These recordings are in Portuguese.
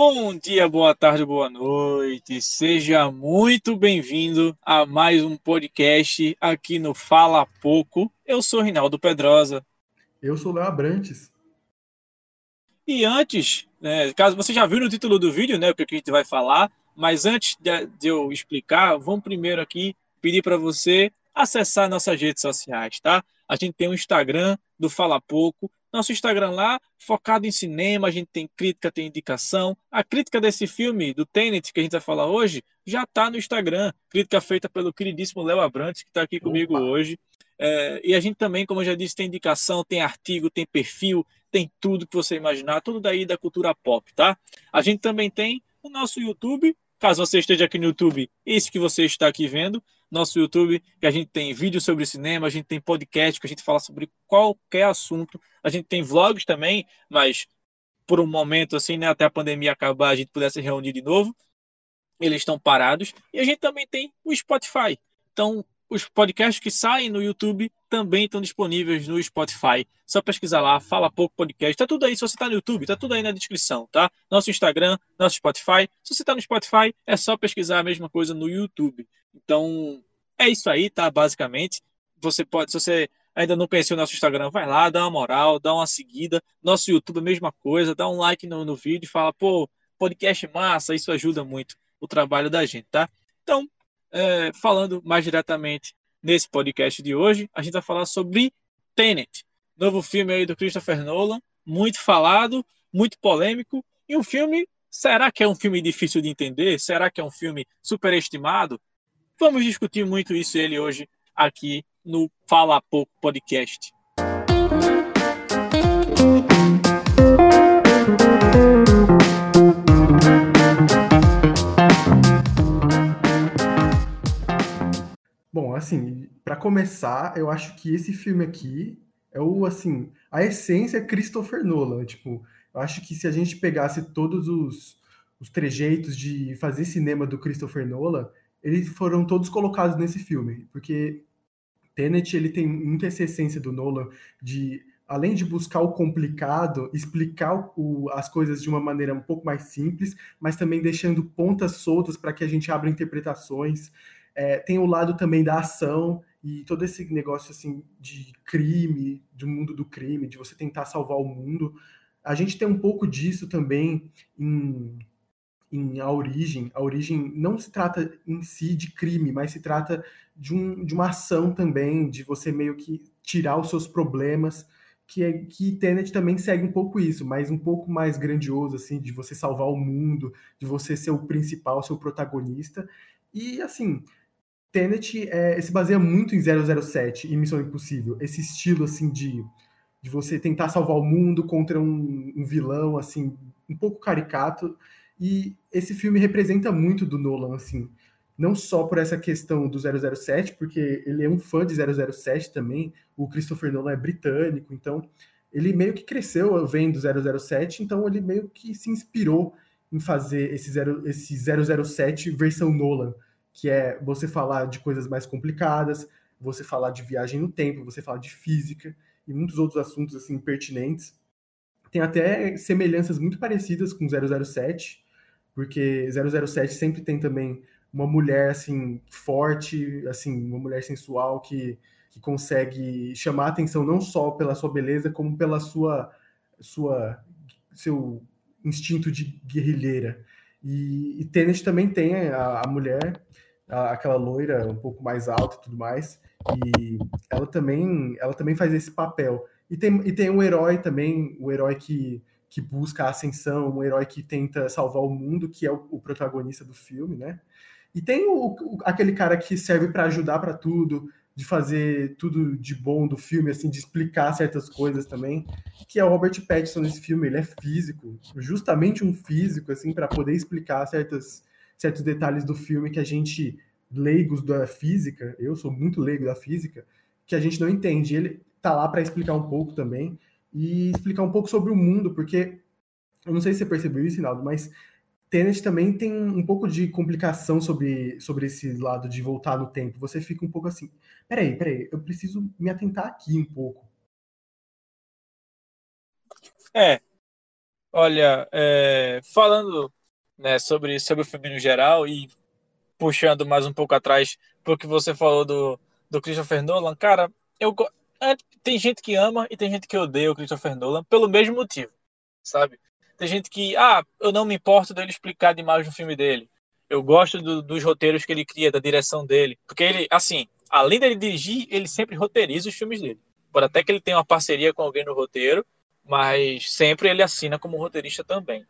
Bom dia, boa tarde, boa noite. Seja muito bem-vindo a mais um podcast aqui no Fala Pouco. Eu sou Rinaldo Pedrosa. Eu sou Léo Abrantes. E antes, né, caso você já viu no título do vídeo, né, o que a gente vai falar, mas antes de, de eu explicar, vamos primeiro aqui pedir para você acessar nossas redes sociais, tá? A gente tem o Instagram do Fala Pouco, nosso Instagram lá, focado em cinema, a gente tem crítica, tem indicação. A crítica desse filme, do Tenet, que a gente vai falar hoje, já está no Instagram. Crítica feita pelo queridíssimo Léo Abrantes, que está aqui comigo Opa. hoje. É, e a gente também, como eu já disse, tem indicação, tem artigo, tem perfil, tem tudo que você imaginar, tudo daí da cultura pop, tá? A gente também tem o nosso YouTube, caso você esteja aqui no YouTube, esse que você está aqui vendo, nosso YouTube, que a gente tem vídeos sobre cinema, a gente tem podcast que a gente fala sobre qualquer assunto, a gente tem vlogs também, mas por um momento assim, né, até a pandemia acabar, a gente pudesse reunir de novo. Eles estão parados e a gente também tem o Spotify. Então, os podcasts que saem no YouTube também estão disponíveis no Spotify. Só pesquisar lá, fala pouco podcast. Tá tudo aí. Se você está no YouTube, tá tudo aí na descrição, tá? Nosso Instagram, nosso Spotify. Se você está no Spotify, é só pesquisar a mesma coisa no YouTube. Então, é isso aí, tá? Basicamente, você pode, se você ainda não conheceu o nosso Instagram, vai lá, dá uma moral, dá uma seguida. Nosso YouTube, a mesma coisa, dá um like no, no vídeo fala, pô, podcast massa, isso ajuda muito o trabalho da gente, tá? Então, é, falando mais diretamente nesse podcast de hoje, a gente vai falar sobre Tenet, novo filme aí do Christopher Nolan, muito falado, muito polêmico, e um filme, será que é um filme difícil de entender? Será que é um filme superestimado? Vamos discutir muito isso ele hoje aqui no Fala Pouco Podcast. Bom, assim, para começar, eu acho que esse filme aqui é o assim, a essência é Christopher Nolan, tipo, eu acho que se a gente pegasse todos os, os trejeitos de fazer cinema do Christopher Nolan, eles foram todos colocados nesse filme, porque Tenet ele tem muita essa essência do Nolan de além de buscar o complicado, explicar o, as coisas de uma maneira um pouco mais simples, mas também deixando pontas soltas para que a gente abra interpretações. É, tem o lado também da ação e todo esse negócio assim de crime, do mundo do crime, de você tentar salvar o mundo. A gente tem um pouco disso também em, em A Origem. A Origem não se trata em si de crime, mas se trata de, um, de uma ação também, de você meio que tirar os seus problemas, que, é, que Tenet também segue um pouco isso, mas um pouco mais grandioso, assim, de você salvar o mundo, de você ser o principal, seu protagonista. E, assim, Tenet é, se baseia muito em 007 e Missão Impossível. Esse estilo, assim, de, de você tentar salvar o mundo contra um, um vilão, assim, um pouco caricato. E esse filme representa muito do Nolan, assim. Não só por essa questão do 007, porque ele é um fã de 007 também. O Christopher Nolan é britânico, então ele meio que cresceu vendo 007, então ele meio que se inspirou em fazer esse, zero, esse 007 versão Nolan que é você falar de coisas mais complicadas, você falar de viagem no tempo, você falar de física e muitos outros assuntos assim pertinentes. Tem até semelhanças muito parecidas com 007, porque 007 sempre tem também uma mulher assim forte, assim, uma mulher sensual que, que consegue chamar atenção não só pela sua beleza, como pela sua sua seu instinto de guerrilheira. E, e também tem a, a mulher aquela loira um pouco mais alta e tudo mais. E ela também, ela também faz esse papel. E tem, e tem um herói também, o um herói que, que busca a ascensão, um herói que tenta salvar o mundo, que é o, o protagonista do filme, né? E tem o, o aquele cara que serve para ajudar para tudo, de fazer tudo de bom do filme, assim, de explicar certas coisas também, que é o Robert Pattinson nesse filme. Ele é físico, justamente um físico, assim, para poder explicar certas certos detalhes do filme que a gente, leigos da física, eu sou muito leigo da física, que a gente não entende. Ele tá lá para explicar um pouco também e explicar um pouco sobre o mundo, porque eu não sei se você percebeu isso, Rinaldo, mas Tenet também tem um pouco de complicação sobre, sobre esse lado de voltar no tempo. Você fica um pouco assim, peraí, peraí, eu preciso me atentar aqui um pouco. É, Olha, é, falando né, sobre, sobre o filme no geral e puxando mais um pouco atrás porque você falou do, do Christopher Nolan, cara, eu é, tem gente que ama e tem gente que odeia o Christopher Nolan pelo mesmo motivo, sabe? Tem gente que, ah, eu não me importo dele explicar demais no filme dele. Eu gosto do, dos roteiros que ele cria, da direção dele. Porque ele, assim, além dele dirigir, ele sempre roteiriza os filmes dele. Por até que ele tenha uma parceria com alguém no roteiro, mas sempre ele assina como roteirista também.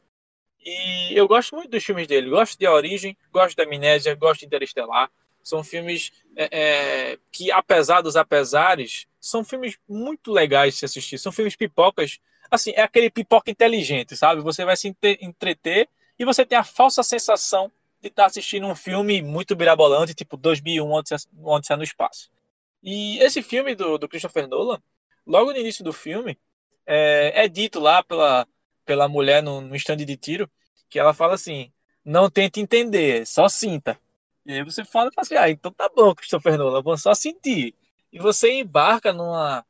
E eu gosto muito dos filmes dele. Gosto de A Origem, gosto da Amnésia, gosto de Interestelar. São filmes é, é, que, apesar dos apesares, são filmes muito legais de se assistir. São filmes pipocas. Assim, é aquele pipoca inteligente, sabe? Você vai se entreter e você tem a falsa sensação de estar assistindo um filme muito birabolante, tipo 2001, onde você no espaço. E esse filme do, do Christopher Nolan, logo no início do filme, é, é dito lá pela, pela mulher no, no stand de tiro, que ela fala assim: não tente entender, só sinta. E aí você fala, assim, ah, então tá bom, Christopher Nolan, vou só sentir. E você embarca numa,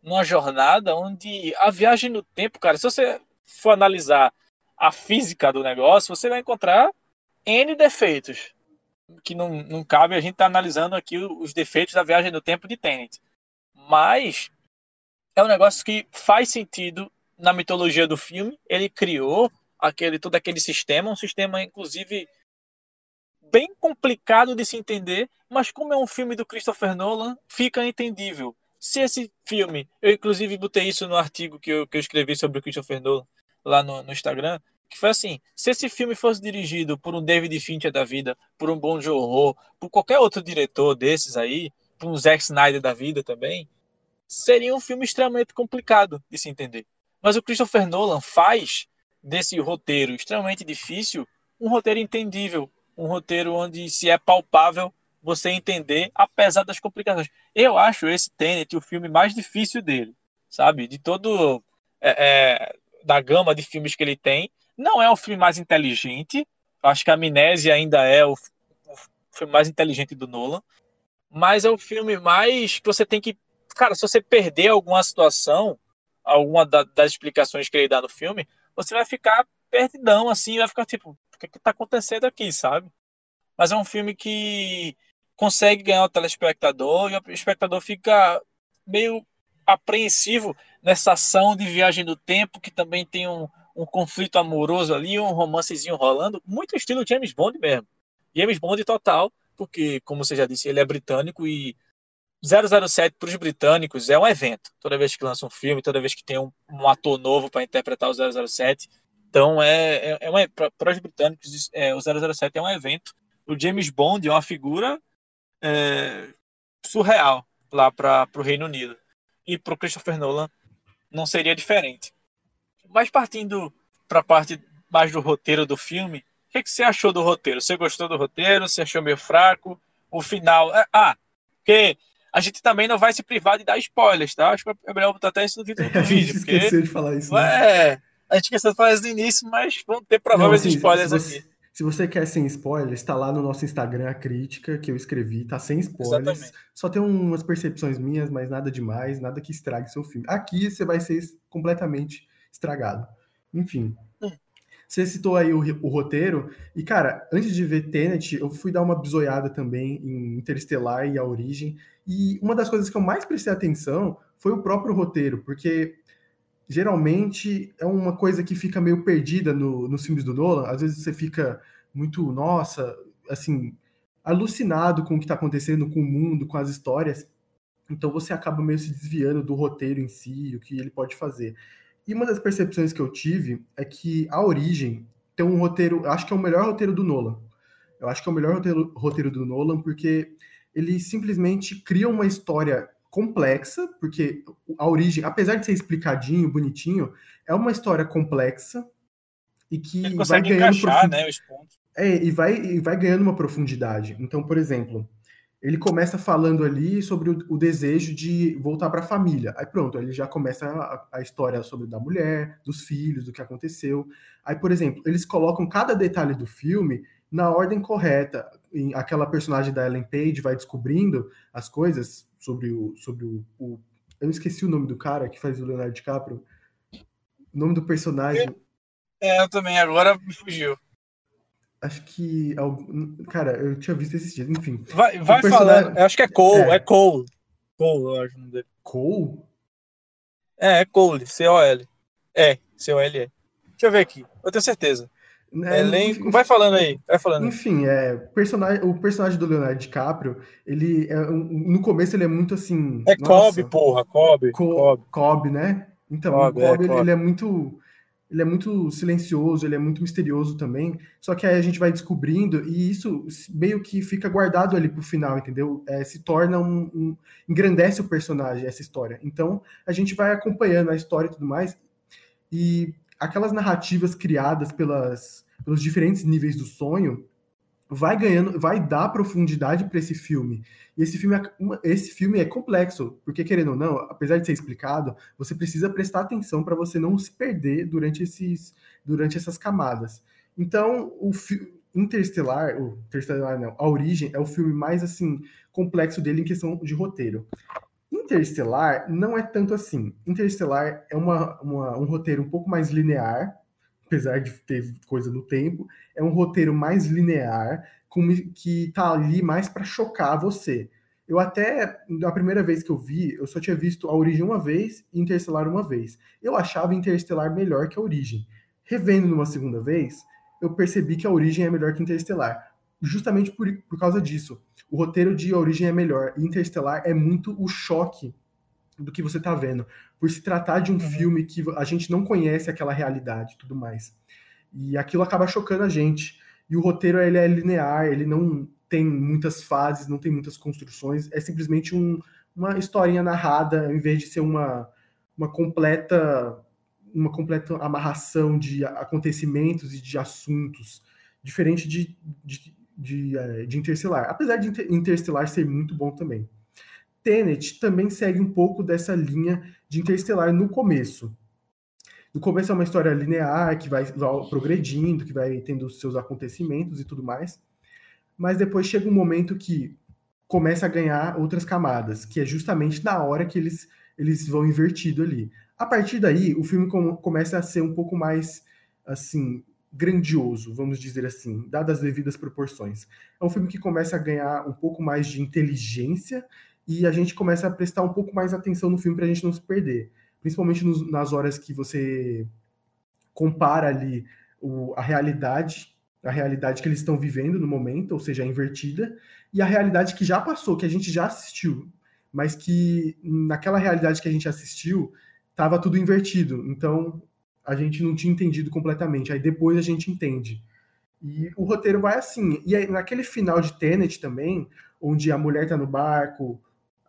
numa jornada onde a viagem no tempo, cara, se você for analisar a física do negócio, você vai encontrar N defeitos. Que não, não cabe a gente estar tá analisando aqui os defeitos da viagem no tempo de Tenet. Mas é um negócio que faz sentido na mitologia do filme. Ele criou aquele todo aquele sistema, um sistema inclusive bem complicado de se entender, mas como é um filme do Christopher Nolan, fica entendível. Se esse filme, eu inclusive botei isso no artigo que eu, que eu escrevi sobre o Christopher Nolan lá no, no Instagram, que foi assim, se esse filme fosse dirigido por um David Fincher da vida, por um Bon Joon-ho, por qualquer outro diretor desses aí, por um Zack Snyder da vida também, seria um filme extremamente complicado de se entender. Mas o Christopher Nolan faz desse roteiro extremamente difícil um roteiro entendível, um roteiro onde se é palpável você entender, apesar das complicações. Eu acho esse Tenet o filme mais difícil dele, sabe? De todo. É, é, da gama de filmes que ele tem. Não é o filme mais inteligente. Acho que a Amnésia ainda é o, o filme mais inteligente do Nolan. Mas é o filme mais que você tem que. Cara, se você perder alguma situação, alguma da, das explicações que ele dá no filme, você vai ficar perdidão, assim, vai ficar tipo, que que tá acontecendo aqui, sabe? Mas é um filme que consegue ganhar o telespectador e o espectador fica meio apreensivo nessa ação de viagem no tempo, que também tem um, um conflito amoroso ali, um romancezinho rolando, muito estilo James Bond mesmo. James Bond total, porque, como você já disse, ele é britânico e 007 para os britânicos é um evento. Toda vez que lança um filme, toda vez que tem um, um ator novo para interpretar o 007, então, é, é, é uma, para os britânicos, é, o 007 é um evento. O James Bond é uma figura é, surreal lá para o Reino Unido. E para o Christopher Nolan não seria diferente. Mas partindo para a parte mais do roteiro do filme, o que, que, você achou do roteiro? Você gostou do roteiro? Você achou meio fraco? O final. É, ah, porque a gente também não vai se privar de dar spoilers, tá? Acho que é melhor botar até isso no título do vídeo. Porque, esqueceu de falar isso. Né? É, a gente esqueceu de falar isso no início, mas vamos ter prováveis assim, spoilers se você, aqui. Se você quer sem spoilers, está lá no nosso Instagram a crítica que eu escrevi, tá sem spoilers. Exatamente. Só tem umas percepções minhas, mas nada demais, nada que estrague seu filme. Aqui você vai ser completamente estragado. Enfim. Você citou aí o, o, roteiro, e cara, antes de ver Tenet, eu fui dar uma bisoiada também em Interestelar e A Origem, e uma das coisas que eu mais prestei atenção foi o próprio roteiro, porque geralmente é uma coisa que fica meio perdida no, nos filmes do Nolan. Às vezes você fica muito, nossa, assim, alucinado com o que está acontecendo com o mundo, com as histórias. Então você acaba meio se desviando do roteiro em si, o que ele pode fazer. E uma das percepções que eu tive é que a origem tem um roteiro, acho que é o melhor roteiro do Nolan. Eu acho que é o melhor roteiro, roteiro do Nolan porque ele simplesmente cria uma história complexa, porque a origem, apesar de ser explicadinho, bonitinho, é uma história complexa e que vai ganhando encaixar, né. É, e vai, e vai ganhando uma profundidade. Então, por exemplo, ele começa falando ali sobre o, o desejo de voltar para a família. Aí pronto, ele já começa a, a, história sobre da mulher, dos filhos, do que aconteceu. Aí, por exemplo, eles colocam cada detalhe do filme na ordem correta. Aquela personagem da Ellen Page vai descobrindo as coisas sobre o. Sobre o, o, eu esqueci o nome do cara que faz o Leonardo DiCaprio. O nome do personagem. É, eu também, agora me fugiu. Acho que. Cara, eu tinha visto esses dias, enfim. Vai, vai personagem... falando. Eu acho que é Cole, é, é Cole. Cole, eu acho o nome dele. Cole? É, é Cole, C-O-L. É, C-O-L-E. Deixa eu ver aqui, eu tenho certeza. É, Elenco, enfim, vai falando aí, vai falando. Enfim, é, personagem, o personagem do Leonardo DiCaprio, ele é, no começo ele é muito assim. É Cobb, porra, Cobb. Co Cobb, né? Então, Cobb, o Cobb, é, ele, ele, é muito ele é muito silencioso, ele é muito misterioso também. Só que aí a gente vai descobrindo e isso meio que fica guardado ali pro final, entendeu? É, se torna um, um, engrandece o personagem essa história. Então a gente vai acompanhando a história e tudo mais. E aquelas narrativas criadas pelas, pelos diferentes níveis do sonho vai ganhando, vai dar profundidade para esse filme. E esse filme, é, esse filme é complexo, porque querendo ou não, apesar de ser explicado, você precisa prestar atenção para você não se perder durante esses, durante essas camadas. Então, o Interestelar, o Interestelar não, A Origem é o filme mais assim complexo dele em questão de roteiro. Interestelar não é tanto assim. Interestelar é uma, uma, um roteiro um pouco mais linear, apesar de ter coisa no tempo, é um roteiro mais linear, que tá ali mais para chocar você. Eu até, a primeira vez que eu vi, eu só tinha visto A Origem uma vez e Interestelar uma vez. Eu achava Interestelar melhor que A Origem. Revendo numa segunda vez, eu percebi que A Origem é melhor que Interestelar. Justamente por, por causa disso o roteiro de Origem é melhor. E Interestelar é muito o choque do que você está vendo. Por se tratar de um uhum. filme que a gente não conhece aquela realidade e tudo mais. E aquilo acaba chocando a gente. E o roteiro ele é linear, ele não tem muitas fases, não tem muitas construções. É simplesmente um, uma historinha narrada, em vez de ser uma, uma completa uma completa amarração de acontecimentos e de assuntos, diferente de, de de, é, de Interstellar, apesar de Interstellar ser muito bom também. Tenet também segue um pouco dessa linha de Interstellar no começo. No começo é uma história linear, que vai progredindo, que vai tendo seus acontecimentos e tudo mais. Mas depois chega um momento que começa a ganhar outras camadas, que é justamente na hora que eles, eles vão invertido ali. A partir daí, o filme com, começa a ser um pouco mais, assim, grandioso, vamos dizer assim, dadas as devidas proporções. É um filme que começa a ganhar um pouco mais de inteligência e a gente começa a prestar um pouco mais atenção no filme para a gente não se perder. Principalmente nos, nas horas que você compara ali o, a realidade, a realidade que eles estão vivendo no momento, ou seja, a invertida, e a realidade que já passou, que a gente já assistiu, mas que naquela realidade que a gente assistiu estava tudo invertido. Então a gente não tinha entendido completamente. Aí depois a gente entende. E o roteiro vai assim. E aí, naquele final de Tenet também, onde a mulher tá no barco,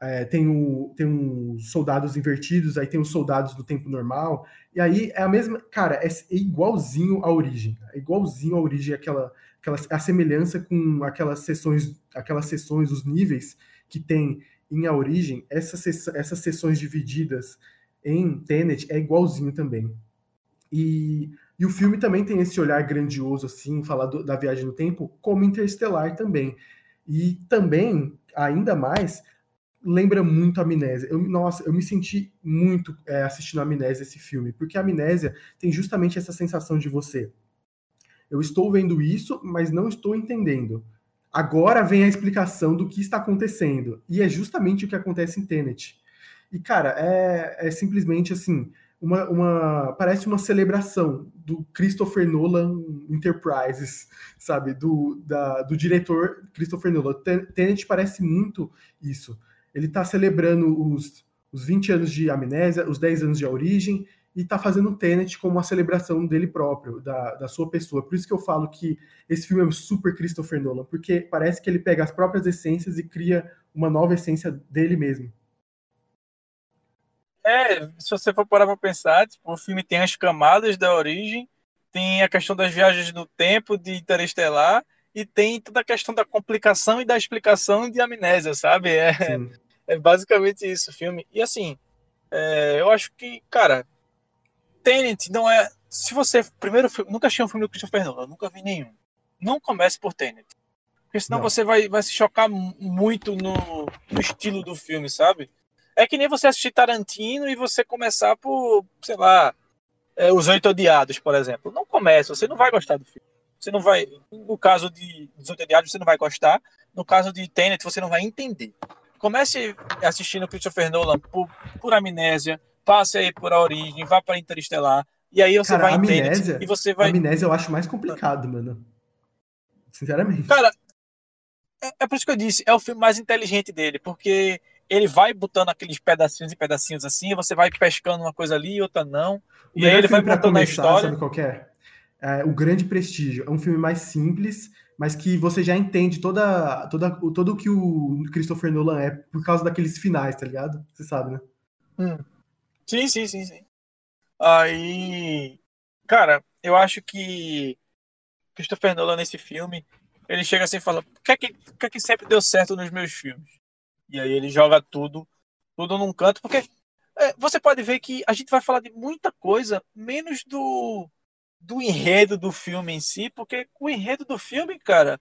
é, tem, o, tem uns soldados invertidos, aí tem os soldados do tempo normal. E aí é a mesma. Cara, é, é igualzinho à origem. É igualzinho à origem, aquela, aquela a semelhança com aquelas sessões, aquelas sessões, os níveis que tem em A Origem, essas, essas sessões divididas em Tenet é igualzinho também. E, e o filme também tem esse olhar grandioso, assim, falar do, da viagem no tempo, como Interestelar também. E também, ainda mais, lembra muito a Amnésia. Eu, nossa, eu me senti muito é, assistindo a Amnésia, esse filme, porque a Amnésia tem justamente essa sensação de você. Eu estou vendo isso, mas não estou entendendo. Agora vem a explicação do que está acontecendo. E é justamente o que acontece em Tenet. E, cara, é, é simplesmente assim uma, uma, parece uma celebração do Christopher Nolan Enterprises, sabe? Do, da, do diretor Christopher Nolan. Tenet parece muito isso. Ele está celebrando os, os 20 anos de Amnésia, os 10 anos de Origem, e está fazendo Tenet como uma celebração dele próprio, da, da sua pessoa. Por isso que eu falo que esse filme é super Christopher Nolan, porque parece que ele pega as próprias essências e cria uma nova essência dele mesmo. É, se você for parar pra pensar, tipo, o filme tem as camadas da origem, tem a questão das viagens no tempo de Interestelar e tem toda a questão da complicação e da explicação de amnésia, sabe? É, é basicamente isso o filme. E assim, é, eu acho que, cara, Tenet não é. Se você. Primeiro filme. Nunca achei um filme do Christopher Nolan, nunca vi nenhum. Não comece por Tenet. Porque senão não. você vai, vai se chocar muito no, no estilo do filme, sabe? É que nem você assistir Tarantino e você começar por, sei lá, é, Os Oito Odiados, por exemplo. Não começa, você não vai gostar do filme. Você não vai. No caso de Odiados, você não vai gostar. No caso de Tenet, você não vai entender. Comece assistindo Christopher Nolan por, por amnésia, passe aí por A Origem, vá para Interestelar, e aí você Cara, vai amnésia, e você vai. Amnésia eu acho mais complicado, mano. Sinceramente. Cara, é, é por isso que eu disse, é o filme mais inteligente dele, porque ele vai botando aqueles pedacinhos e pedacinhos assim, você vai pescando uma coisa ali e outra não. O e aí ele vai contando a história. Sabe qual é? É? O Grande Prestígio. É um filme mais simples, mas que você já entende toda, toda, todo o que o Christopher Nolan é por causa daqueles finais, tá ligado? Você sabe, né? Hum. Sim, sim, sim, sim. Aí, cara, eu acho que Christopher Nolan nesse filme, ele chega assim e fala: o que, é que, que é que sempre deu certo nos meus filmes? E aí ele joga tudo, tudo num canto, porque é, você pode ver que a gente vai falar de muita coisa, menos do, do enredo do filme em si, porque o enredo do filme, cara,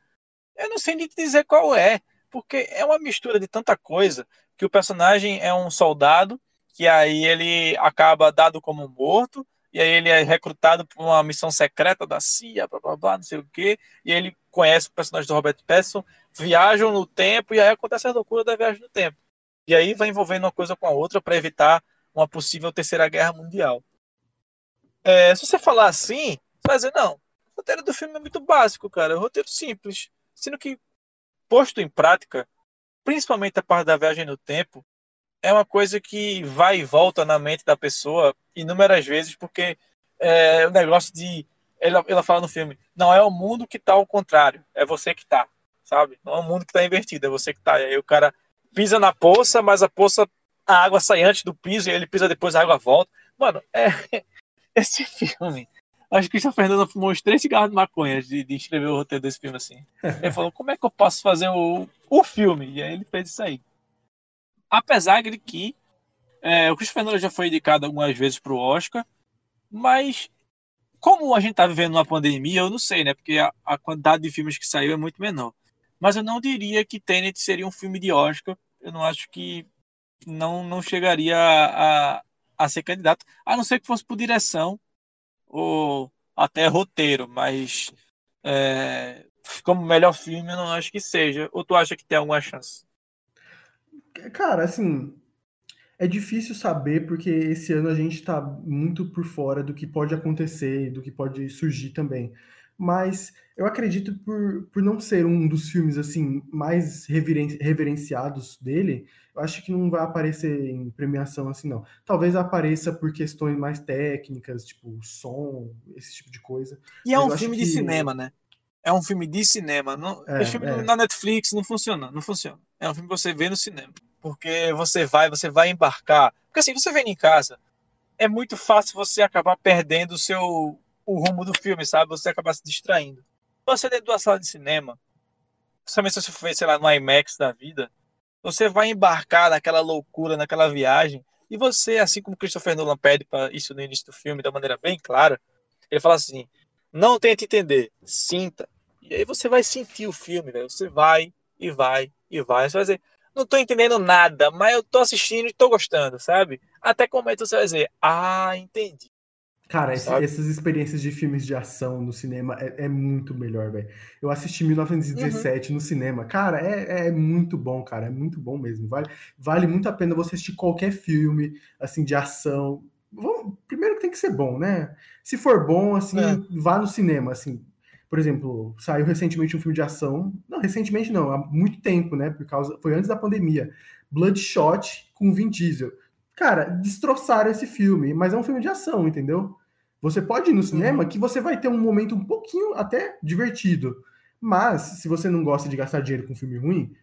eu não sei nem dizer qual é, porque é uma mistura de tanta coisa, que o personagem é um soldado, que aí ele acaba dado como morto, e aí ele é recrutado por uma missão secreta da CIA, blá blá blá, não sei o quê, e ele conhece o personagem do Robert Pattinson, viajam no tempo, e aí acontece a loucura da viagem no tempo. E aí vai envolvendo uma coisa com a outra para evitar uma possível terceira guerra mundial. É, se você falar assim, você vai dizer, não, o roteiro do filme é muito básico, cara, é um roteiro simples. Sendo que, posto em prática, principalmente a parte da viagem no tempo, é uma coisa que vai e volta na mente da pessoa inúmeras vezes, porque é o negócio de. Ela, ela fala no filme, não é o mundo que está ao contrário, é você que está, sabe? Não é o mundo que está invertido, é você que está. E aí o cara pisa na poça, mas a poça, a água sai antes do piso, e ele pisa depois, a água volta. Mano, é. Esse filme. Acho que o Christopher Nolan fumou uns três cigarros de maconha de, de escrever o roteiro desse filme assim. Ele falou, como é que eu posso fazer o, o filme? E aí ele fez isso aí. Apesar de que é, o Christopher Nolan já foi indicado algumas vezes para o Oscar, mas como a gente está vivendo uma pandemia, eu não sei, né? Porque a, a, quantidade de filmes que saiu é muito menor. Mas eu não diria que Tenet seria um filme de Oscar. Eu não acho que não, não chegaria a, a, a ser candidato, a não ser que fosse por direção ou até roteiro, mas é, como melhor filme eu não acho que seja. Ou tu acha que tem alguma chance? Cara, assim, é difícil saber porque esse ano a gente está muito por fora do que pode acontecer e do que pode surgir também. Mas eu acredito por, por não ser um dos filmes assim mais reveren reverenciados dele, acho que não vai aparecer em premiação assim não. Talvez apareça por questões mais técnicas, tipo som, esse tipo de coisa. E é um filme que... de cinema, né? É um filme de cinema. Não, é, esse filme é. na Netflix não funciona, não funciona. É um filme que você vê no cinema. Porque você vai, você vai embarcar. Porque assim, você vem em casa, é muito fácil você acabar perdendo o seu o rumo do filme, sabe? Você acabar se distraindo. Você dentro da sala de cinema, principalmente se você for, sei lá, no IMAX da vida, você vai embarcar naquela loucura, naquela viagem, e você, assim como Christopher Nolan pede para isso no início do filme, da maneira bem clara, ele fala assim: não tente entender, sinta. E aí você vai sentir o filme, velho. Você vai e vai e vai. Você vai dizer, não tô entendendo nada, mas eu tô assistindo e tô gostando, sabe? Até como é que você vai dizer, ah, entendi. Cara, esse, essas experiências de filmes de ação no cinema é, é muito melhor, velho. Eu assisti 1917 uhum. no cinema. Cara, é, é muito bom, cara. É muito bom mesmo. Vale, vale muito a pena você assistir qualquer filme, assim, de ação. Vamos, primeiro que tem que ser bom, né? Se for bom, assim, é. vá no cinema, assim. Por exemplo, saiu recentemente um filme de ação. Não, recentemente não, há muito tempo, né? Por causa. Foi antes da pandemia. Bloodshot com Vin Diesel. Cara, destroçaram esse filme, mas é um filme de ação, entendeu? Você pode ir no cinema uhum. que você vai ter um momento um pouquinho até divertido. Mas, se você não gosta de gastar dinheiro com filme ruim,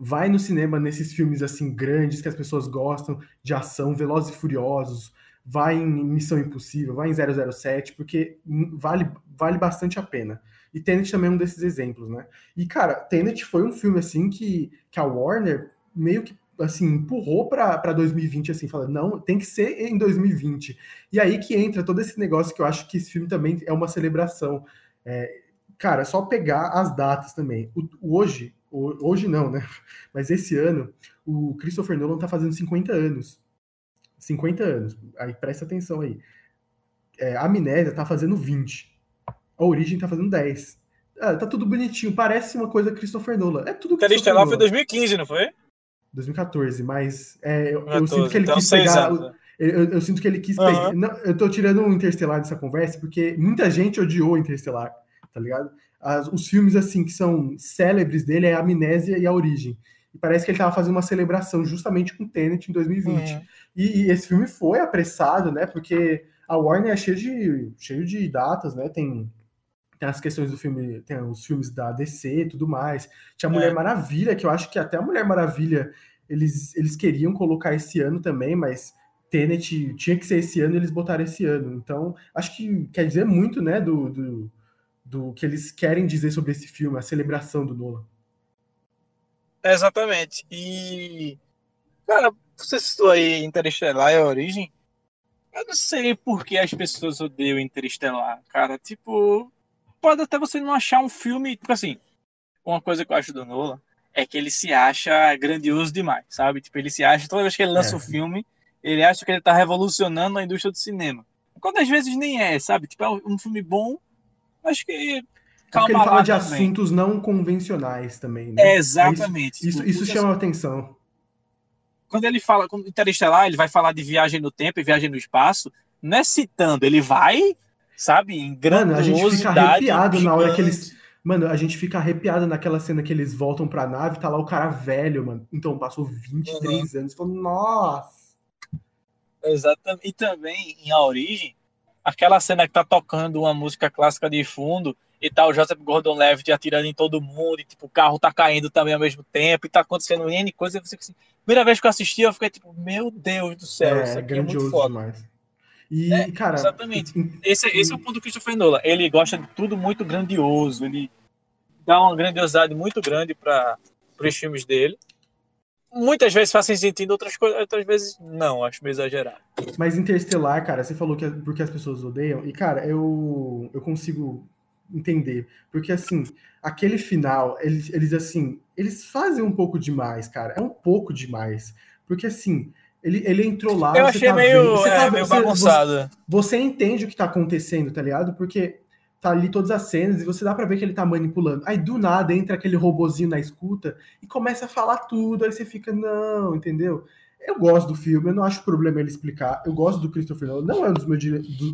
vai no cinema nesses filmes assim grandes que as pessoas gostam de ação, Velozes e Furiosos, vai em Missão Impossível, vai em 007, porque vale, vale bastante a pena. E Tenet também é um desses exemplos, né? E, cara, Tenet foi um filme, assim, que, que a Warner meio que assim, empurrou para 2020, assim, falando, não, tem que ser em 2020. E aí que entra todo esse negócio que eu acho que esse filme também é uma celebração. É, cara, é só pegar as datas também. O, hoje, o, hoje não, né? Mas esse ano, o Christopher Nolan tá fazendo 50 anos. 50 anos. Aí presta atenção aí. é, a Amnésia tá fazendo 20. A Origem tá fazendo 10. Ah, tá tudo bonitinho, parece uma coisa Christopher Nolan. É tudo Interestelar foi 2015, não foi? 2014, mas é, eu, 2014, eu sinto que ele então quis pegar. Anos, né? eu, eu, sinto que ele quis uhum. pegar. Não, eu tô tirando um Interestelar dessa conversa porque muita gente odiou Interestelar, tá ligado? As, os filmes, assim, que são célebres dele é a Amnésia e a Origem. E parece que ele tava fazendo uma celebração justamente com Tenet em 2020. Uhum. E, e, esse filme foi apressado, né? Porque a Warner é cheio de, cheio de datas, né? Tem tem as questões do filme, tem os filmes da DC e tudo mais. Tinha a Mulher é. Maravilha, que eu acho que até a Mulher Maravilha eles, eles queriam colocar esse ano também, mas Tenet tinha que ser esse ano e eles botaram esse ano. Então, acho que quer dizer muito, né, do, do, do que eles querem dizer sobre esse filme, a celebração do Nolan. exatamente. E, cara, você citou aí Interestelar e a Origem. Eu não sei por que as pessoas odeiam Interestelar, cara. Tipo, pode até você não achar um filme, tipo assim, uma coisa que eu acho do Nolan é que ele se acha grandioso demais, sabe? Tipo, ele se acha, toda vez que ele lança é. um filme, ele acha que ele tá revolucionando a indústria do cinema. Quando às vezes nem é, sabe? Tipo, é um filme bom, acho que. Calma Porque ele fala de também. assuntos não convencionais também, né? É, exatamente. Isso, tipo, isso, isso chama atenção. Quando ele fala, com Interestelar, ele vai falar de viagem no tempo e viagem no espaço, não é citando, ele vai sabe? Em Mano, a gente fica arrepiado na hora que eles. Mano, a gente fica arrepiado naquela cena que eles voltam pra nave, tá lá o cara velho, mano. Então, passou 23 uhum. anos. Falou, nossa! Exatamente. E também, em A Origem, aquela cena que tá tocando uma música clássica de fundo e tá o Joseph Gordon-Levitt atirando em todo mundo e, tipo, o carro tá caindo também ao mesmo tempo e tá acontecendo N coisa. Você, assim, primeira vez que eu assisti, eu fiquei tipo, meu Deus do céu, é, isso aqui é muito foda. demais. E, é, cara. Exatamente. Esse, esse é o ponto do Christopher Nolan. Ele gosta de tudo muito grandioso. Ele dá uma grandiosidade muito grande para os filmes dele. Muitas vezes fazem sentido, outras, coisas, outras vezes não, acho meio exagerado. Mas Interestelar, cara, você falou que é porque as pessoas odeiam, e cara, eu, eu consigo entender. Porque assim, aquele final, eles, eles assim, eles fazem um pouco demais, cara. É um pouco demais. Porque assim, ele, ele entrou lá. Eu achei tá meio, vendo, é, tá, meio bagunçado. Você, você, entende o que tá acontecendo, tá ligado? Porque tá ali todas as cenas e você dá para ver que ele tá manipulando. Aí do nada entra aquele robozinho na escuta e começa a falar tudo. Aí você fica, não, entendeu? Eu gosto do filme, eu não acho problema ele explicar. Eu gosto do Christopher Nolan, não é um dos meus,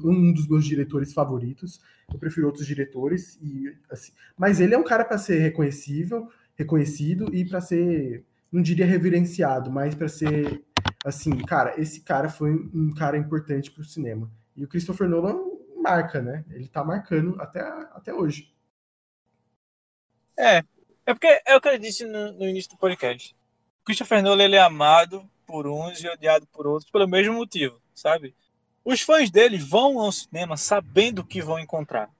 um dos meus diretores favoritos. Eu prefiro outros diretores e assim. Mas ele é um cara para ser reconhecível, reconhecido e para ser, não diria reverenciado, mas para ser assim, cara, esse cara foi um cara importante para o cinema. E o Christopher Nolan marca, né? Ele tá marcando até, até hoje. É, é porque é o que eu disse no, no início do podcast. O Christopher Nolan ele é amado por uns e odiado por outros pelo mesmo motivo, sabe? Os fãs dele vão ao cinema sabendo o que vão encontrar.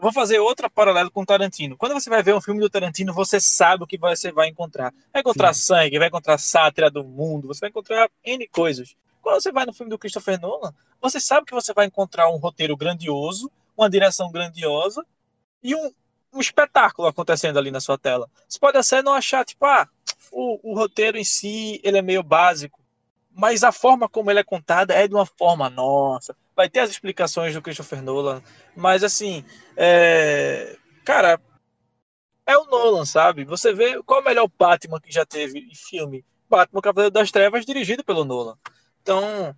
Vou fazer outra paralela com Tarantino. Quando você vai ver um filme do Tarantino, você sabe o que você vai encontrar. Vai encontrar Sim. sangue, vai encontrar sátira do mundo, você vai encontrar N coisas. Quando você vai no filme do Christopher Nolan, você sabe que você vai encontrar um roteiro grandioso, uma direção grandiosa e um, um espetáculo acontecendo ali na sua tela. Você pode até não achar, tipo, ah, o, o roteiro em si ele é meio básico, mas a forma como ele é contada é de uma forma nossa vai ter as explicações do Christopher Nolan, mas assim, é... cara, é o Nolan, sabe? Você vê qual é o melhor Batman que já teve em filme? Batman Cavaleiro das Trevas, dirigido pelo Nolan. Então,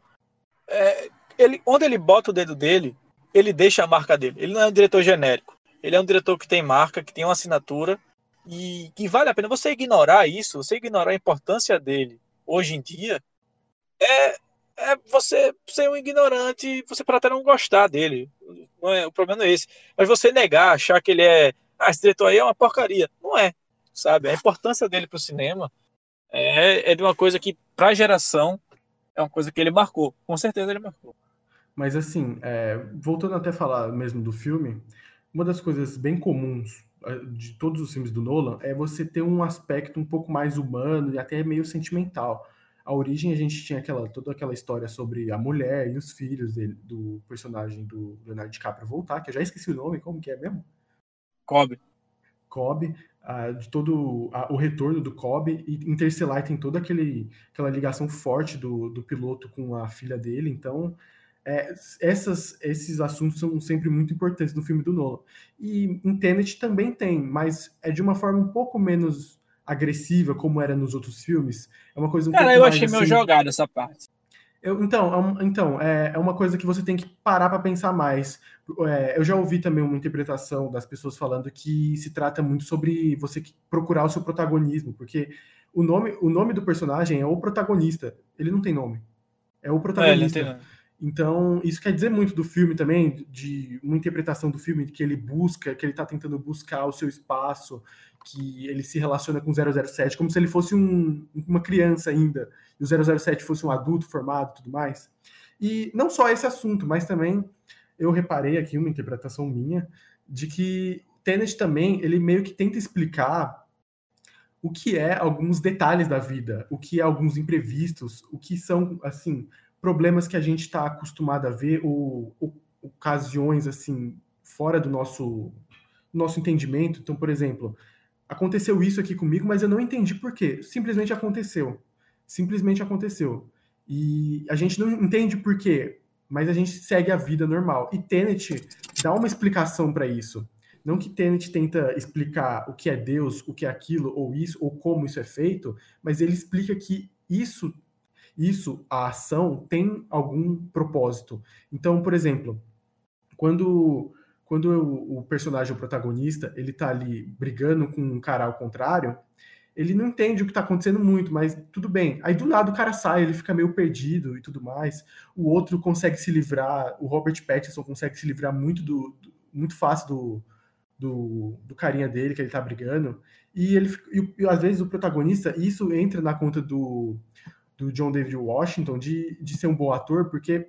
é... ele, onde ele bota o dedo dele, ele deixa a marca dele. Ele não é um diretor genérico. Ele é um diretor que tem marca, que tem uma assinatura e que vale a pena você ignorar isso, você ignorar a importância dele hoje em dia, é, é você ser um ignorante, você pode até não gostar dele. Não é, o problema não é esse. Mas você negar, achar que ele é. Ah, esse diretor aí é uma porcaria. Não é, sabe? A importância dele para o cinema é, é de uma coisa que, para a geração, é uma coisa que ele marcou. Com certeza ele marcou. Mas assim, é, voltando até a falar mesmo do filme, uma das coisas bem comuns é, de todos os filmes do Nolan é você ter um aspecto um pouco mais humano e até meio sentimental a origem a gente tinha aquela toda aquela história sobre a mulher e os filhos dele, do personagem do Leonardo DiCaprio voltar, que eu já esqueci o nome, como que é mesmo? Cobb. Cobb, de todo o retorno do Cobb e Interstellar tem toda aquele, aquela ligação forte do, do piloto com a filha dele, então é, essas, esses assuntos são sempre muito importantes no filme do Nolan. E em Tenet também tem, mas é de uma forma um pouco menos agressiva, como era nos outros filmes. É uma coisa um Cara, eu mais, achei assim, meio jogado essa parte. eu- então, é então é, é uma coisa que você tem que parar para pensar mais. É, eu já ouvi também uma interpretação das pessoas falando que se trata muito sobre você procurar o seu protagonismo, porque o nome, o nome do personagem é o protagonista. Ele não tem nome. É o É, protagonista. nada. Então, isso quer dizer muito do filme também, de uma interpretação do filme que ele busca, que ele tá tentando buscar o seu espaço, que ele se relaciona com o 007, como se ele fosse um- uma criança ainda, e o 007 fosse um adulto formado e tudo mais. E não só esse assunto, mas também eu reparei aqui uma interpretação minha, de que Tenet também, ele meio que tenta explicar o que é alguns detalhes da vida, o que é alguns imprevistos, o que são, assim, problemas que a gente está acostumado a ver, ou, ou ocasiões, assim, fora do nosso, nosso entendimento. Então, por exemplo, aconteceu isso aqui comigo, mas eu não entendi por quê. Simplesmente aconteceu. Simplesmente aconteceu. E a gente não entende por quê, mas a gente segue a vida normal. E Tenet dá uma explicação para isso. Não que Tenet tenta explicar o que é Deus, o que é aquilo, ou isso, ou como isso é feito, mas ele explica que isso, isso, a ação, tem algum propósito. Então, por exemplo, quando, quando eu- o personagem, o protagonista, ele tá ali brigando com um cara ao contrário, ele não entende o que tá acontecendo muito, mas tudo bem. Aí do nada o cara sai, ele fica meio perdido e tudo mais. O outro consegue se livrar, o Robert Pattinson consegue se livrar muito do, do- muito fácil do, do, do carinha dele que ele tá brigando. E ele e, o- e às vezes o protagonista, isso entra na conta do, do John David Washington de, de ser um bom ator, porque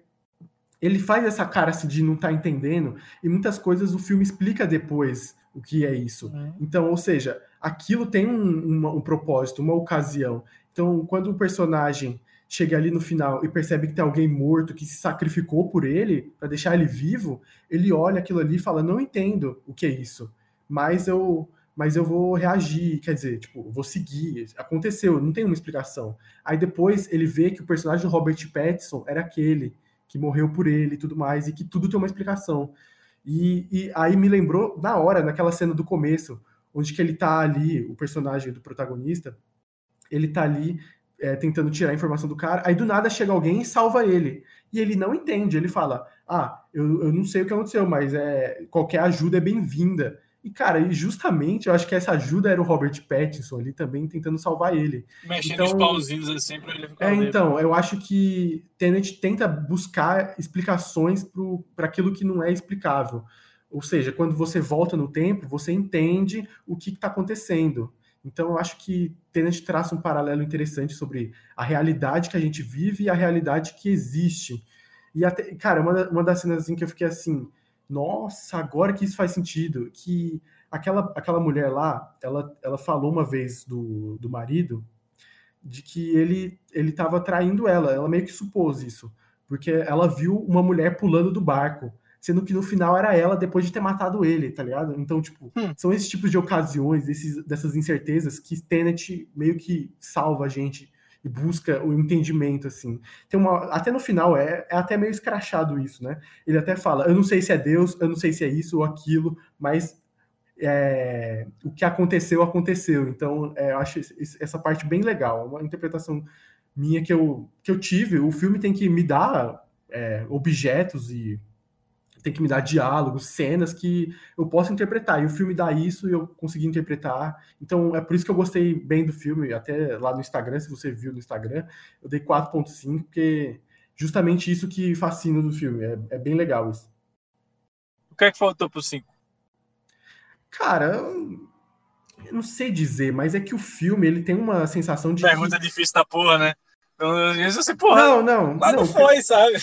ele faz essa cara assim, de não estar entendendo, e muitas coisas o filme explica depois o que é isso. Então, ou seja, aquilo tem um, uma- um propósito, uma ocasião. Então, quando o personagem chega ali no final e percebe que tem alguém morto que se sacrificou por ele para deixar ele vivo, ele olha aquilo ali e fala: "Não entendo o que é isso, mas eu mas eu vou reagir, quer dizer, tipo, vou seguir. Aconteceu, não tem uma explicação. Aí depois ele vê que o personagem do Robert Pattinson era aquele que morreu por ele e tudo mais, e que tudo tem uma explicação. E, e aí me lembrou, na hora, naquela cena do começo, onde que ele tá ali, o personagem do protagonista, ele tá ali é, tentando tirar a informação do cara, aí do nada chega alguém e salva ele. E ele não entende, ele fala, ah, eu, eu não sei o que aconteceu, mas é, qualquer ajuda é bem-vinda. E, cara, e justamente eu acho que essa ajuda era o Robert Pattinson ali também tentando salvar ele. Mexendo Então- os pauzinhos assim pra ele ficar É, livre. então, eu acho que Tenet tenta buscar explicações para aquilo que não é explicável. Ou seja, quando você volta no tempo, você entende o que está acontecendo. Então, eu acho que Tenet traça um paralelo interessante sobre a realidade que a gente vive e a realidade que existe. E até, cara, uma, uma das cenas assim, que eu fiquei assim, nossa, agora que isso faz sentido, que aquela, aquela mulher lá, ela, ela falou uma vez do, do marido de que ele ele estava traindo ela. Ela meio que supôs isso, porque ela viu uma mulher pulando do barco, sendo que no final era ela depois de ter matado ele, tá ligado? Então, tipo, Hum. são esses tipos de ocasiões, esses, dessas incertezas que Tenet meio que salva a gente e busca o entendimento, assim. Tem uma, até no final, é, é até meio escrachado isso, né? Ele até fala, eu não sei se é Deus, eu não sei se é isso ou aquilo, mas é, o que aconteceu, aconteceu. Então, é, eu acho essa parte bem legal. Uma interpretação minha que eu, que eu tive. O filme tem que me dar é, objetos e tem que me dar diálogos, cenas que eu posso interpretar. E o filme dá isso e eu consegui interpretar. Então, é por isso que eu gostei bem do filme. Até lá no Instagram, se você viu no Instagram, eu dei 4.5, porque justamente isso que fascina do filme. É, é bem legal isso. O que é que faltou pro 5? Cara, eu não sei dizer, mas é que o filme ele tem uma sensação de. que- Pergunta difícil da porra, né? Então, às vezes você, porra, Não, não, mas não não, foi, sabe?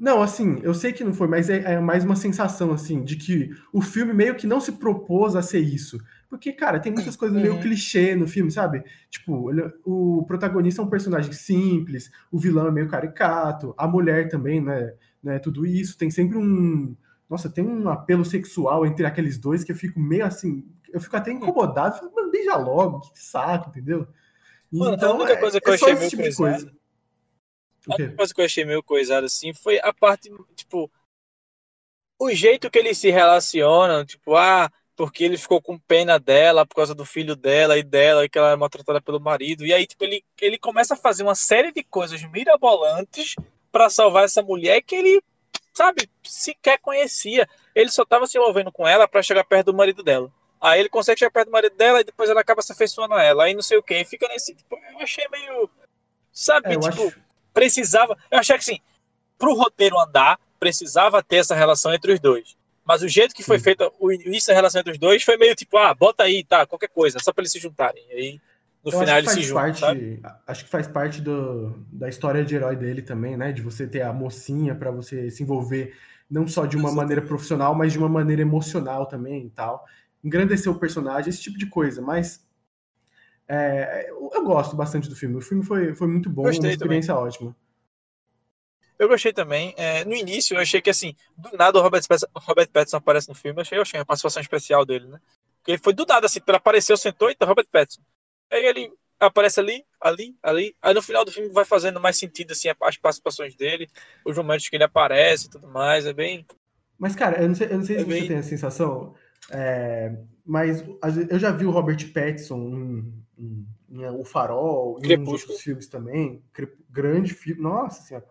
Não, assim, eu sei que não foi, mas é, é mais uma sensação, assim, de que o filme meio que não se propôs a ser isso. Porque, cara, tem muitas coisas meio Uhum. clichê no filme, sabe? Tipo, ele- o protagonista é um personagem simples, o vilão é meio caricato, a mulher também, né? né tudo isso. Tem sempre um. Nossa, tem um apelo sexual entre aqueles dois que eu fico meio assim. Eu fico até incomodado. Fico, Mano, beija logo, que saco, entendeu? Mano, a única coisa que eu só achei esse meio tipo de pesado- coisa. A única coisa que eu achei meio coisada assim foi a parte, tipo, o jeito que eles se relacionam, tipo, ah, porque ele ficou com pena dela por causa do filho dela e dela, e que ela era maltratada pelo marido. E aí, tipo, ele, ele começa a fazer uma série de coisas mirabolantes para salvar essa mulher que ele, sabe, sequer conhecia. Ele só tava se envolvendo com ela para chegar perto do marido dela. Aí ele consegue chegar perto do marido dela e depois ela acaba se afeiçoando a ela. Aí não sei o que. Fica nesse. Tipo, eu achei meio. Sabe, é, tipo, acho... precisava. Eu achei que assim, pro roteiro andar, precisava ter essa relação entre os dois. Mas o jeito que foi Sim. feita o início da relação entre os dois foi meio tipo, ah, bota aí, tá, qualquer coisa, só para eles se juntarem. E aí, no eu final, eles se juntam. Parte, acho que faz parte do, da história de herói dele também, né? De você ter a mocinha para você se envolver, não só de uma Exatamente. maneira profissional, mas de uma maneira emocional também e tal. Engrandecer o personagem, esse tipo de coisa. Mas é, eu gosto bastante do filme. O filme foi, foi muito bom, Gostei uma experiência também. ótima. Eu gostei também. É, no início, eu achei que, assim, do nada o Robert Pattinson, Robert Pattinson aparece no filme. Eu achei, eu achei uma participação especial dele, né? Porque foi do nada, assim, ele apareceu, sentou, então Robert Pattinson. Aí ele aparece ali, ali, ali. Aí no final do filme vai fazendo mais sentido, assim, as participações dele, os momentos que ele aparece e tudo mais. É bem. Mas, cara, eu não sei, eu não sei é se bem... você tem a sensação, é, mas eu já vi o Robert Pattinson em, em, em O Farol, em outros filmes também. Grande filme. Nossa senhora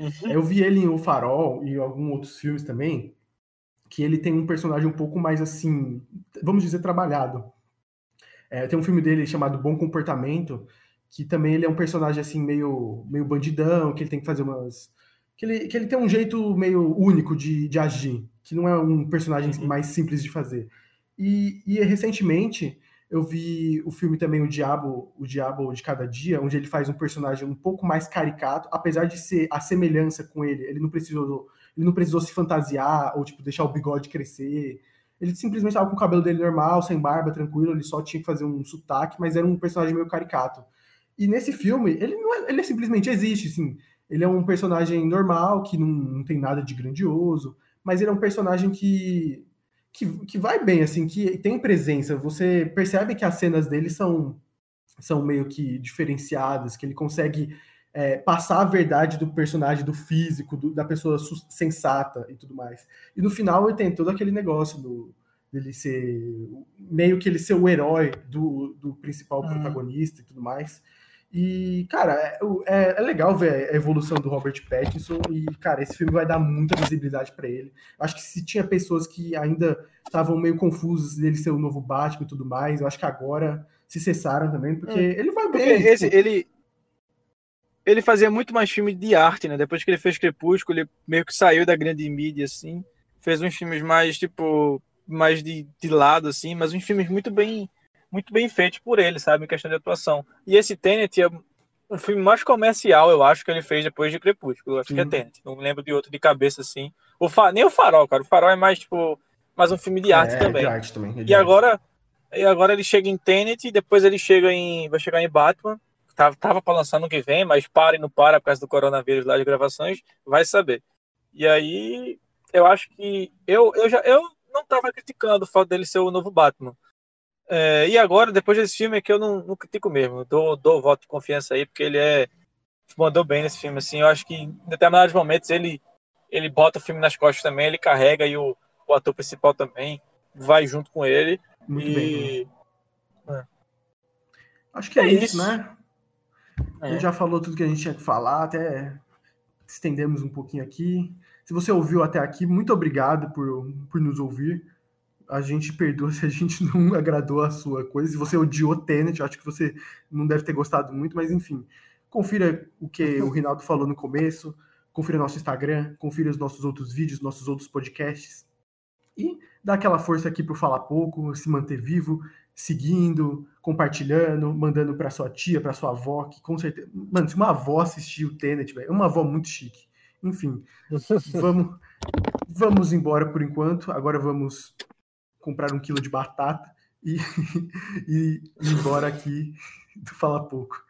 Uhum. Eu vi ele em O Farol e alguns outros filmes também, que ele tem um personagem um pouco mais assim, vamos dizer, trabalhado. É, tem um filme dele chamado Bom Comportamento, que também ele é um personagem assim meio, meio bandidão, que ele tem que fazer umas. Que ele, que ele tem um jeito meio único de, de agir, que não é um personagem uhum. mais simples de fazer. E, e recentemente eu vi o filme também O Diabo, O Diabo de Cada Dia, onde ele faz um personagem um pouco mais caricato, apesar de ser a semelhança com ele, ele não precisou, ele não precisou se fantasiar ou tipo deixar o bigode crescer. Ele simplesmente estava com o cabelo dele normal, sem barba, tranquilo, ele só tinha que fazer um sotaque, mas era um personagem meio caricato. E nesse filme, ele não é, ele simplesmente existe, assim. Ele é um personagem normal, que não, não tem nada de grandioso, mas ele é um personagem que que, que vai bem, assim, que tem presença. Você percebe que as cenas dele são, são meio que diferenciadas, que ele consegue é, passar a verdade do personagem, do físico, do, da pessoa sensata e tudo mais. E no final ele tem todo aquele negócio do, dele ser meio que ele ser o herói do, do principal hum. protagonista e tudo mais. E, cara, é, é, é, legal ver a evolução do Robert Pattinson e, cara, esse filme vai dar muita visibilidade para ele. Acho que se tinha pessoas que ainda estavam meio confusas dele ser o novo Batman e tudo mais, eu acho que agora se cessaram também, porque hum. ele vai bem. Tipo... Esse, ele, ele fazia muito mais filme de arte, né? Depois que ele fez Crepúsculo, ele meio que saiu da grande mídia, assim. Fez uns filmes mais, tipo, mais de, de lado, assim, mas uns filmes muito bem muito bem feito por ele, sabe, em questão de atuação. E esse Tenet é o filme mais comercial, eu acho, que ele fez depois de Crepúsculo. Eu acho que é Tenet. Não me lembro de outro de cabeça assim. O fa... Nem o Farol, cara. O Farol é mais, tipo, mais um filme de arte é, também. É de arte também. É de e, arte. Agora, e agora ele chega em Tenet e depois ele chega em. Vai chegar em Batman. Tava, tava pra lançar no que vem, mas para e não para por causa do coronavírus lá de gravações, vai saber. E aí, eu acho que. Eu, eu já eu não tava criticando o fato dele ser o novo Batman. É, e agora, depois desse filme, é que eu não, não critico mesmo. Dou, dou voto de confiança aí, porque ele é. Mandou bem nesse filme, assim. Eu acho que em determinados momentos ele, ele bota o filme nas costas também, ele carrega e o, o ator principal também vai junto com ele. Muito e... bem. É. Acho que é, é isso, isso, né? É. A gente já falou tudo que a gente tinha que falar, até estendemos um pouquinho aqui. Se você ouviu até aqui, muito obrigado por, por nos ouvir a gente perdoa se a gente não agradou a sua coisa. Se você odiou Tenet, acho que você não deve ter gostado muito, mas enfim. Confira o que o Rinaldo falou no começo, confira nosso Instagram, confira os nossos outros vídeos, nossos outros podcasts. E dá aquela força aqui para Falar Pouco, se manter vivo, seguindo, compartilhando, mandando para sua tia, para sua avó, que com certeza. Mano, se uma avó assistir o Tenet, velho, é uma avó muito chique. Enfim, vamos, vamos embora por enquanto. Agora vamos comprar um quilo de batata e, e ir embora aqui do Fala Pouco.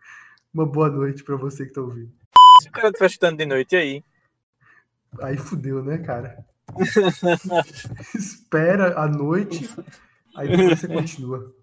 Uma boa noite para você que tá ouvindo. Se o cara estiver estudando de noite, aí? Aí fudeu, né, cara? Espera a noite, aí depois você continua.